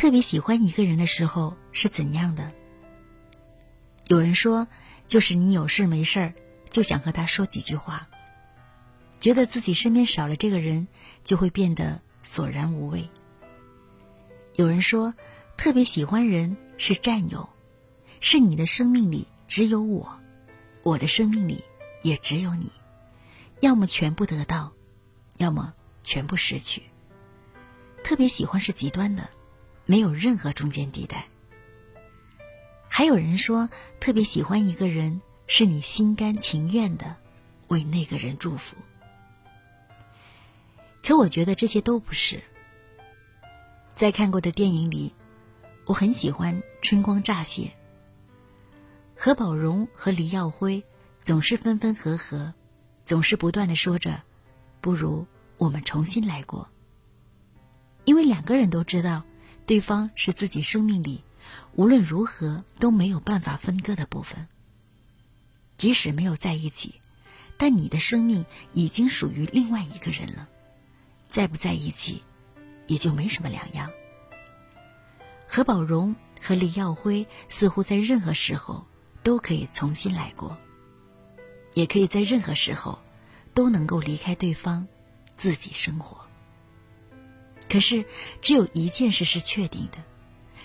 特别喜欢一个人的时候是怎样的？有人说，就是你有事没事儿就想和他说几句话，觉得自己身边少了这个人就会变得索然无味。有人说，特别喜欢人是占有，是你的生命里只有我，我的生命里也只有你，要么全部得到，要么全部失去。特别喜欢是极端的。没有任何中间地带。还有人说，特别喜欢一个人，是你心甘情愿的为那个人祝福。可我觉得这些都不是。在看过的电影里，我很喜欢《春光乍泄》。何宝荣和李耀辉总是分分合合，总是不断的说着：“不如我们重新来过。”因为两个人都知道。对方是自己生命里无论如何都没有办法分割的部分。即使没有在一起，但你的生命已经属于另外一个人了，在不在一起，也就没什么两样。何宝荣和李耀辉似乎在任何时候都可以重新来过，也可以在任何时候都能够离开对方，自己生活。可是，只有一件事是确定的，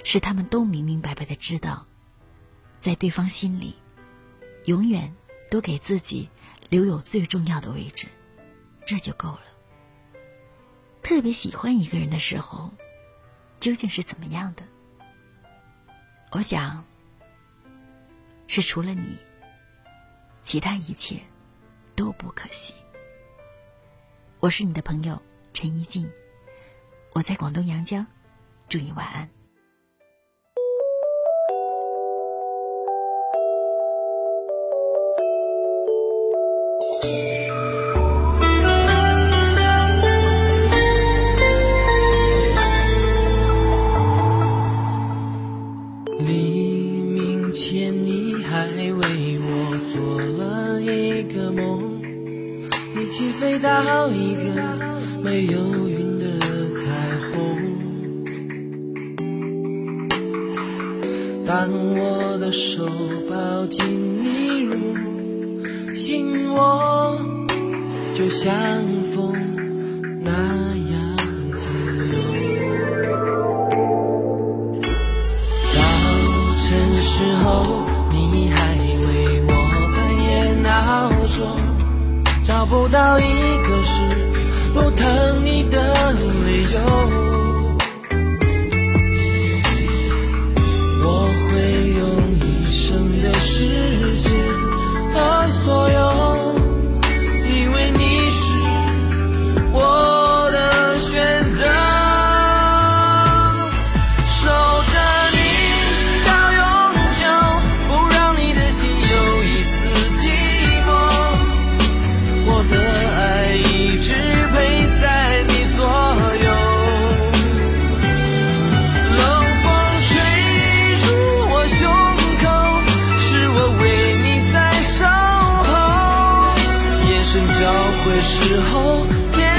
是他们都明明白白的知道，在对方心里，永远都给自己留有最重要的位置，这就够了。特别喜欢一个人的时候，究竟是怎么样的？我想，是除了你，其他一切都不可惜。我是你的朋友陈一静。我在广东阳江，祝你晚安。黎明前，你还为我做了一个梦，一起飞到一个没有当我的手抱紧你入心窝，就像风那样自由。早晨时候，你还为我半夜闹钟，找不到一个是不疼你的理由。交会时候点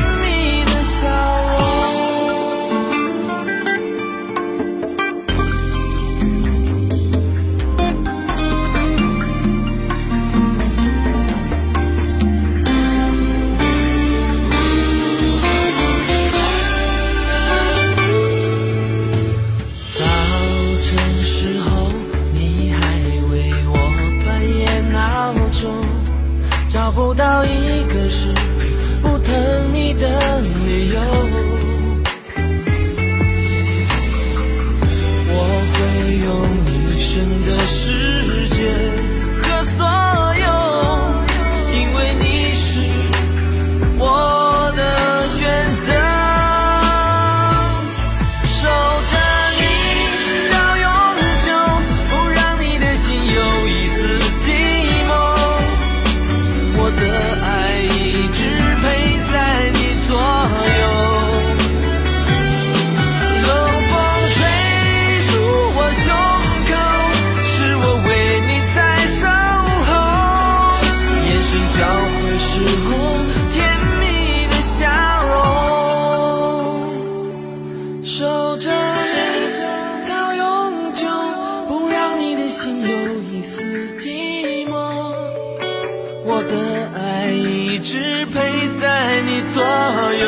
我的爱一直陪在你左右。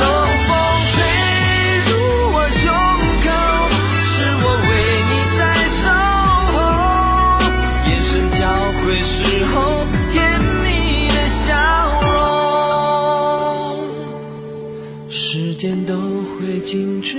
冷风吹入我胸口，是我为你在守候。眼神交汇时候，甜蜜的笑容，时间都会静止。